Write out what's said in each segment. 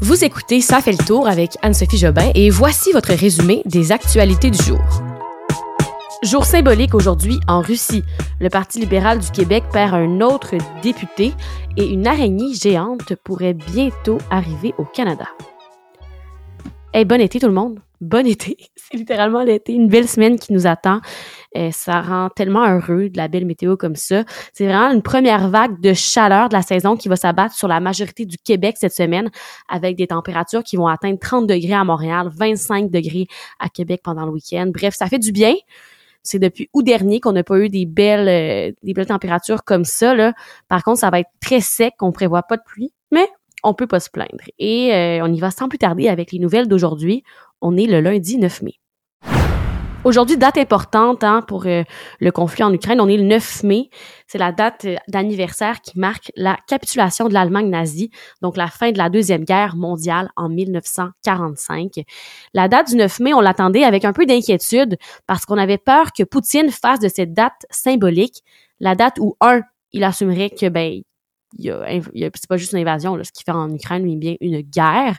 Vous écoutez Ça fait le tour avec Anne-Sophie Jobin et voici votre résumé des actualités du jour. Jour symbolique aujourd'hui en Russie. Le Parti libéral du Québec perd un autre député et une araignée géante pourrait bientôt arriver au Canada. Hey, bon été tout le monde. Bon été. C'est littéralement l'été. Une belle semaine qui nous attend. Euh, ça rend tellement heureux de la belle météo comme ça. C'est vraiment une première vague de chaleur de la saison qui va s'abattre sur la majorité du Québec cette semaine avec des températures qui vont atteindre 30 degrés à Montréal, 25 degrés à Québec pendant le week-end. Bref, ça fait du bien. C'est depuis août dernier qu'on n'a pas eu des belles, euh, des belles températures comme ça. Là. Par contre, ça va être très sec. On prévoit pas de pluie, mais on peut pas se plaindre. Et euh, on y va sans plus tarder avec les nouvelles d'aujourd'hui. On est le lundi 9 mai. Aujourd'hui, date importante hein, pour euh, le conflit en Ukraine. On est le 9 mai. C'est la date euh, d'anniversaire qui marque la capitulation de l'Allemagne nazie, donc la fin de la Deuxième Guerre mondiale en 1945. La date du 9 mai, on l'attendait avec un peu d'inquiétude parce qu'on avait peur que Poutine fasse de cette date symbolique la date où, un, il assumerait que ben y a, c'est pas juste une invasion, là, ce qu'il fait en Ukraine, mais bien une guerre.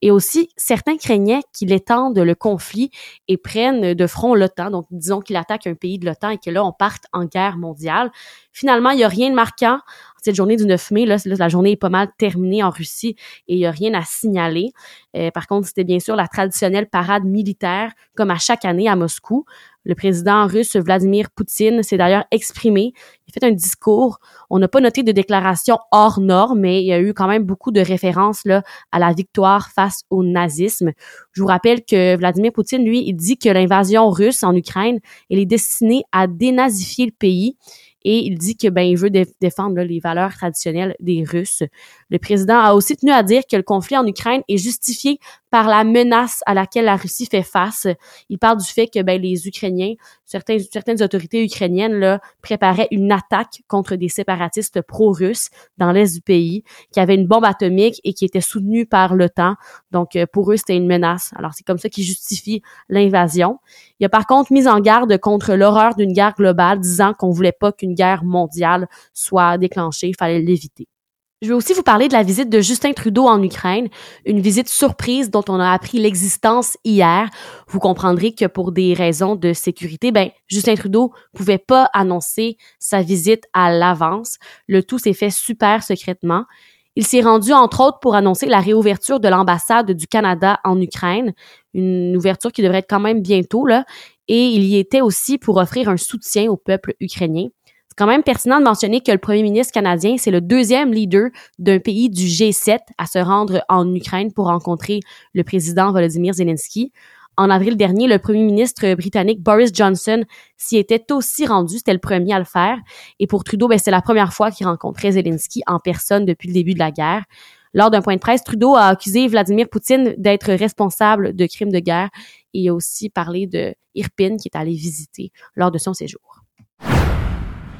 Et aussi, certains craignaient qu'il étende le conflit et prenne de front l'OTAN. Donc, disons qu'il attaque un pays de l'OTAN et que là, on parte en guerre mondiale. Finalement, il y a rien de marquant. Cette journée du 9 mai, la journée est pas mal terminée en Russie et il y a rien à signaler. Euh, par contre, c'était bien sûr la traditionnelle parade militaire, comme à chaque année à Moscou. Le président russe Vladimir Poutine s'est d'ailleurs exprimé. Il a fait un discours. On n'a pas noté de déclaration hors norme, mais il y a eu quand même beaucoup de références là, à la victoire face au nazisme. Je vous rappelle que Vladimir Poutine, lui, il dit que l'invasion russe en Ukraine, elle est destinée à dénazifier le pays et il dit que ben il veut défendre les valeurs traditionnelles des Russes. Le président a aussi tenu à dire que le conflit en Ukraine est justifié par la menace à laquelle la Russie fait face. Il parle du fait que ben les Ukrainiens, certaines autorités ukrainiennes là préparaient une attaque contre des séparatistes pro-russes dans l'est du pays, qui avaient une bombe atomique et qui étaient soutenus par l'OTAN. Donc euh, pour eux c'était une menace. Alors c'est comme ça qu'ils justifient l'invasion. Il a par contre mis en garde contre l'horreur d'une guerre globale, disant qu'on voulait pas qu'une guerre mondiale soit déclenchée, il fallait l'éviter. Je vais aussi vous parler de la visite de Justin Trudeau en Ukraine, une visite surprise dont on a appris l'existence hier. Vous comprendrez que pour des raisons de sécurité, ben Justin Trudeau pouvait pas annoncer sa visite à l'avance. Le tout s'est fait super secrètement. Il s'est rendu entre autres pour annoncer la réouverture de l'ambassade du Canada en Ukraine, une ouverture qui devrait être quand même bientôt là, et il y était aussi pour offrir un soutien au peuple ukrainien. C'est quand même pertinent de mentionner que le premier ministre canadien, c'est le deuxième leader d'un pays du G7 à se rendre en Ukraine pour rencontrer le président Volodymyr Zelensky. En avril dernier, le premier ministre britannique Boris Johnson s'y était aussi rendu. C'était le premier à le faire. Et pour Trudeau, ben, c'est la première fois qu'il rencontrait Zelensky en personne depuis le début de la guerre. Lors d'un point de presse, Trudeau a accusé Vladimir Poutine d'être responsable de crimes de guerre et a aussi parlé de Irpin qui est allé visiter lors de son séjour.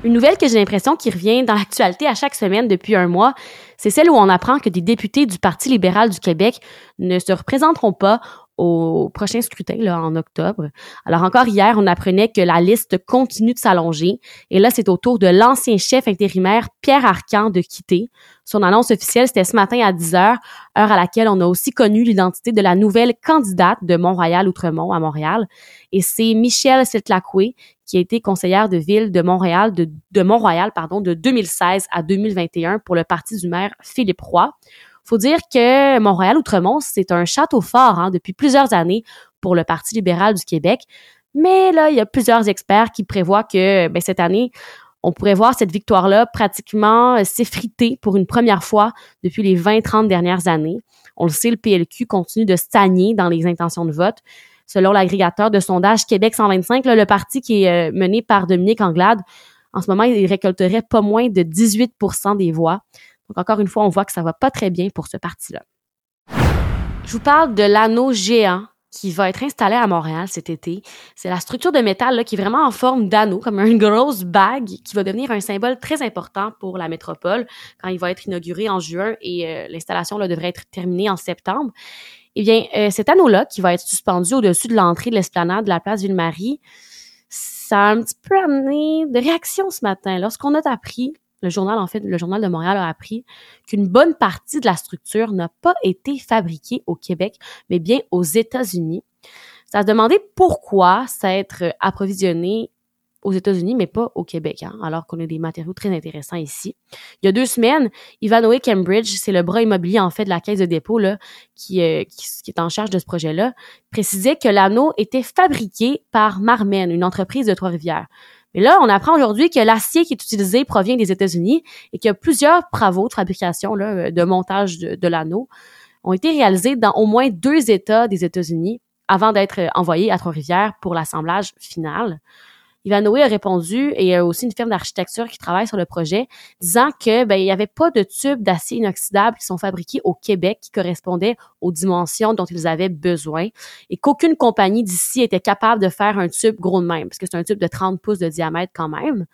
Une nouvelle que j'ai l'impression qui revient dans l'actualité à chaque semaine depuis un mois, c'est celle où on apprend que des députés du Parti libéral du Québec ne se représenteront pas au prochain scrutin là, en octobre. Alors encore hier, on apprenait que la liste continue de s'allonger. Et là, c'est au tour de l'ancien chef intérimaire Pierre Arcan de quitter. Son annonce officielle, c'était ce matin à 10 heures, heure à laquelle on a aussi connu l'identité de la nouvelle candidate de Mont-Royal-Outremont à Montréal. Et c'est Michelle Setlacoué, qui a été conseillère de ville de Montréal, de, de pardon, de 2016 à 2021 pour le parti du maire Philippe Roy faut dire que Montréal-Outremont, c'est un château fort hein, depuis plusieurs années pour le Parti libéral du Québec. Mais là, il y a plusieurs experts qui prévoient que ben, cette année, on pourrait voir cette victoire-là pratiquement euh, s'effriter pour une première fois depuis les 20-30 dernières années. On le sait, le PLQ continue de stagner dans les intentions de vote. Selon l'agrégateur de sondage Québec 125, le parti qui est euh, mené par Dominique Anglade, en ce moment, il récolterait pas moins de 18% des voix. Donc, encore une fois, on voit que ça va pas très bien pour ce parti-là. Je vous parle de l'anneau géant qui va être installé à Montréal cet été. C'est la structure de métal qui est vraiment en forme d'anneau, comme une grosse bague, qui va devenir un symbole très important pour la métropole quand il va être inauguré en juin et euh, l'installation devrait être terminée en septembre. Eh bien, euh, cet anneau-là, qui va être suspendu au-dessus de l'entrée de l'esplanade de la place Ville-Marie, ça a un petit peu amené de réaction ce matin lorsqu'on a appris le journal, en fait, le journal de Montréal a appris qu'une bonne partie de la structure n'a pas été fabriquée au Québec, mais bien aux États-Unis. Ça se demandait pourquoi ça être approvisionné aux États-Unis, mais pas au Québec, hein, alors qu'on a des matériaux très intéressants ici. Il y a deux semaines, Ivanhoe Cambridge, c'est le bras immobilier en fait de la caisse de dépôt là, qui, euh, qui, est en charge de ce projet-là, précisait que l'anneau était fabriqué par Marmen, une entreprise de Trois-Rivières. Mais là, on apprend aujourd'hui que l'acier qui est utilisé provient des États-Unis et qu'il y a plusieurs travaux de fabrication, là, de montage de, de l'anneau, ont été réalisés dans au moins deux États des États-Unis avant d'être envoyés à Trois-Rivières pour l'assemblage final. Ivanhoe a répondu, et il y a aussi une firme d'architecture qui travaille sur le projet, disant que ben, il n'y avait pas de tubes d'acier inoxydable qui sont fabriqués au Québec qui correspondaient aux dimensions dont ils avaient besoin et qu'aucune compagnie d'ici était capable de faire un tube gros de même, parce que c'est un tube de 30 pouces de diamètre quand même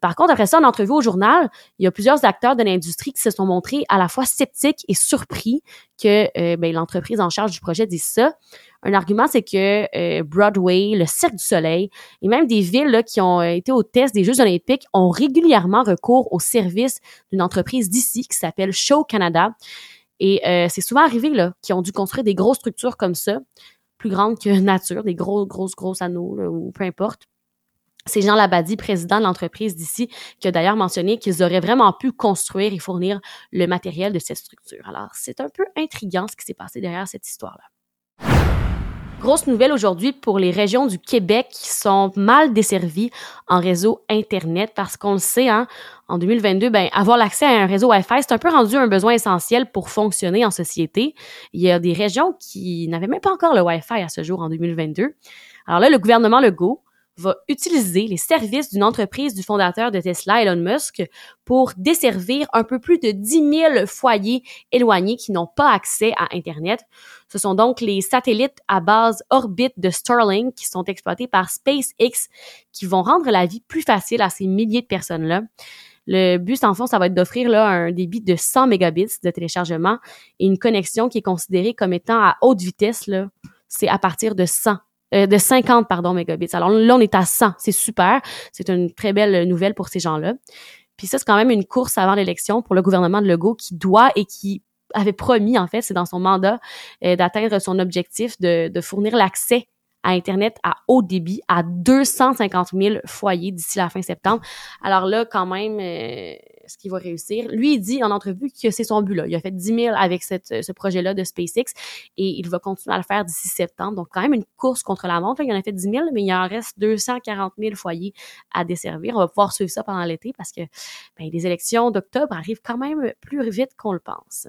par contre, après ça, en entrevue au journal, il y a plusieurs acteurs de l'industrie qui se sont montrés à la fois sceptiques et surpris que euh, ben, l'entreprise en charge du projet dise ça. Un argument, c'est que euh, Broadway, le Cirque du Soleil et même des villes qui ont euh, été au test des Jeux olympiques ont régulièrement recours au service d'une entreprise d'ici qui s'appelle Show Canada. Et c'est souvent arrivé là, qui ont dû construire des grosses structures comme ça, plus grandes que nature, des gros, grosses, grosses anneaux ou peu importe c'est Jean Labadie, président de l'entreprise d'ici, qui a d'ailleurs mentionné qu'ils auraient vraiment pu construire et fournir le matériel de cette structure. Alors, c'est un peu intriguant ce qui s'est passé derrière cette histoire-là. Grosse nouvelle aujourd'hui pour les régions du Québec qui sont mal desservies en réseau Internet parce qu'on le sait, hein, en 2022, ben, avoir l'accès à un réseau Wi-Fi, c'est un peu rendu un besoin essentiel pour fonctionner en société. Il y a des régions qui n'avaient même pas encore le Wi-Fi à ce jour en 2022. Alors là, le gouvernement Legault va utiliser les services d'une entreprise du fondateur de Tesla, Elon Musk, pour desservir un peu plus de 10 000 foyers éloignés qui n'ont pas accès à Internet. Ce sont donc les satellites à base orbite de Starlink qui sont exploités par SpaceX qui vont rendre la vie plus facile à ces milliers de personnes-là. Le but, en fond, ça va être d'offrir là un débit de 100 mégabits de téléchargement et une connexion qui est considérée comme étant à haute vitesse. C'est à partir de 100 euh, de 50 pardon mégabits. Alors là on est à 100, c'est super, c'est une très belle nouvelle pour ces gens-là. Puis ça c'est quand même une course avant l'élection pour le gouvernement de Legault qui doit et qui avait promis en fait, c'est dans son mandat euh, d'atteindre son objectif de, de fournir l'accès à Internet à haut débit à 250 000 foyers d'ici la fin septembre. Alors là, quand même, euh, ce qu'il va réussir. Lui, il dit en entrevue que c'est son but là. Il a fait 10 000 avec ce projet-là de SpaceX et il va continuer à le faire d'ici septembre. Donc, quand même une course contre la montre. Il en a fait 10 000, mais il en reste 240 000 foyers à desservir. On va pouvoir suivre ça pendant l'été parce que ben, les élections d'octobre arrivent quand même plus vite qu'on le pense.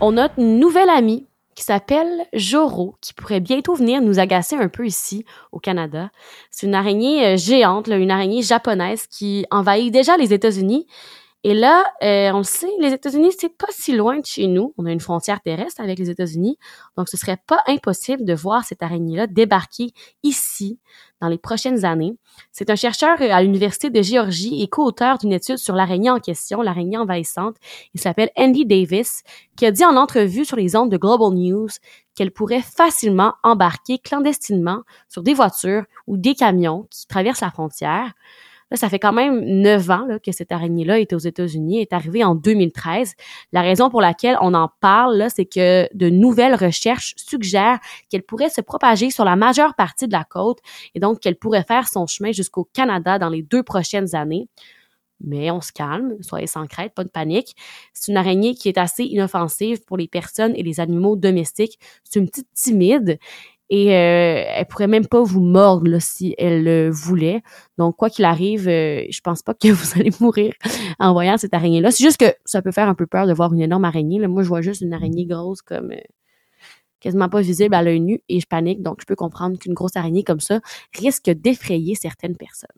On a une nouvelle amie qui s'appelle Joro, qui pourrait bientôt venir nous agacer un peu ici au Canada. C'est une araignée euh, géante, une araignée japonaise qui envahit déjà les États-Unis et là, euh, on le sait, les États-Unis, c'est pas si loin de chez nous. On a une frontière terrestre avec les États-Unis. Donc, ce serait pas impossible de voir cette araignée-là débarquer ici dans les prochaines années. C'est un chercheur à l'Université de Géorgie et co-auteur d'une étude sur l'araignée en question, l'araignée envahissante. Il s'appelle Andy Davis, qui a dit en entrevue sur les ondes de Global News qu'elle pourrait facilement embarquer clandestinement sur des voitures ou des camions qui traversent la frontière. Là, ça fait quand même neuf ans que cette araignée-là est aux États-Unis, est arrivée en 2013. La raison pour laquelle on en parle, c'est que de nouvelles recherches suggèrent qu'elle pourrait se propager sur la majeure partie de la côte et donc qu'elle pourrait faire son chemin jusqu'au Canada dans les deux prochaines années. Mais on se calme, soyez sans crainte, pas de panique. C'est une araignée qui est assez inoffensive pour les personnes et les animaux domestiques. C'est une petite timide et euh, elle pourrait même pas vous mordre si elle le voulait. Donc quoi qu'il arrive, euh, je pense pas que vous allez mourir en voyant cette araignée là. C'est juste que ça peut faire un peu peur de voir une énorme araignée. Moi, je vois juste une araignée grosse comme euh, quasiment pas visible à l'œil nu et je panique. Donc je peux comprendre qu'une grosse araignée comme ça risque d'effrayer certaines personnes.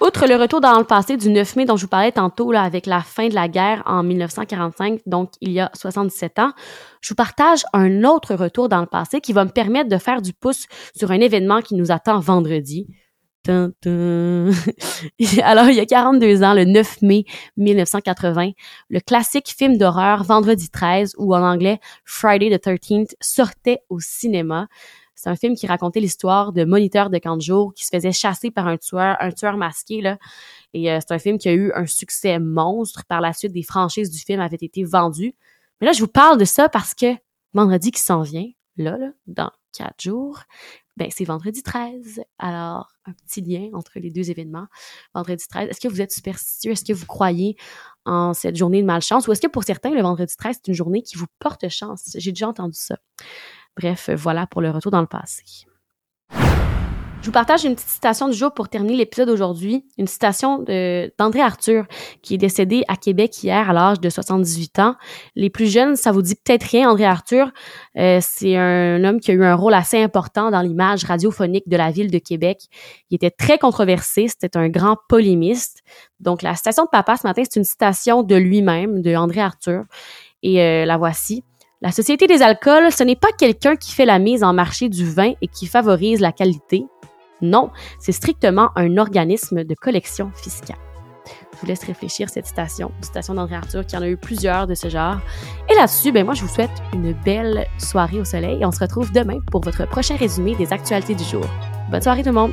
Outre le retour dans le passé du 9 mai dont je vous parlais tantôt là, avec la fin de la guerre en 1945, donc il y a 77 ans, je vous partage un autre retour dans le passé qui va me permettre de faire du pouce sur un événement qui nous attend vendredi. Alors, il y a 42 ans, le 9 mai 1980, le classique film d'horreur Vendredi 13 ou en anglais Friday the 13th sortait au cinéma. C'est un film qui racontait l'histoire de moniteurs de camp de qui se faisaient chasser par un tueur, un tueur masqué. Et euh, c'est un film qui a eu un succès monstre. Par la suite, des franchises du film avaient été vendues. Mais là, je vous parle de ça parce que vendredi qui s'en vient, là, là, dans quatre jours, ben, c'est vendredi 13. Alors, un petit lien entre les deux événements. Vendredi 13, est-ce que vous êtes superstitieux? Est-ce que vous croyez en cette journée de malchance? Ou est-ce que pour certains, le vendredi 13, c'est une journée qui vous porte chance? J'ai déjà entendu ça. Bref, voilà pour le retour dans le passé. Je vous partage une petite citation du jour pour terminer l'épisode d'aujourd'hui. Une citation d'André Arthur, qui est décédé à Québec hier à l'âge de 78 ans. Les plus jeunes, ça vous dit peut-être rien, André Arthur. Euh, c'est un homme qui a eu un rôle assez important dans l'image radiophonique de la ville de Québec. Il était très controversé, c'était un grand polémiste. Donc, la citation de papa ce matin, c'est une citation de lui-même, de André Arthur. Et euh, la voici. La Société des alcools, ce n'est pas quelqu'un qui fait la mise en marché du vin et qui favorise la qualité, non, c'est strictement un organisme de collection fiscale. Je vous laisse réfléchir cette citation, citation d'André Arthur qui en a eu plusieurs de ce genre. Et là-dessus, ben moi je vous souhaite une belle soirée au soleil et on se retrouve demain pour votre prochain résumé des actualités du jour. Bonne soirée tout le monde!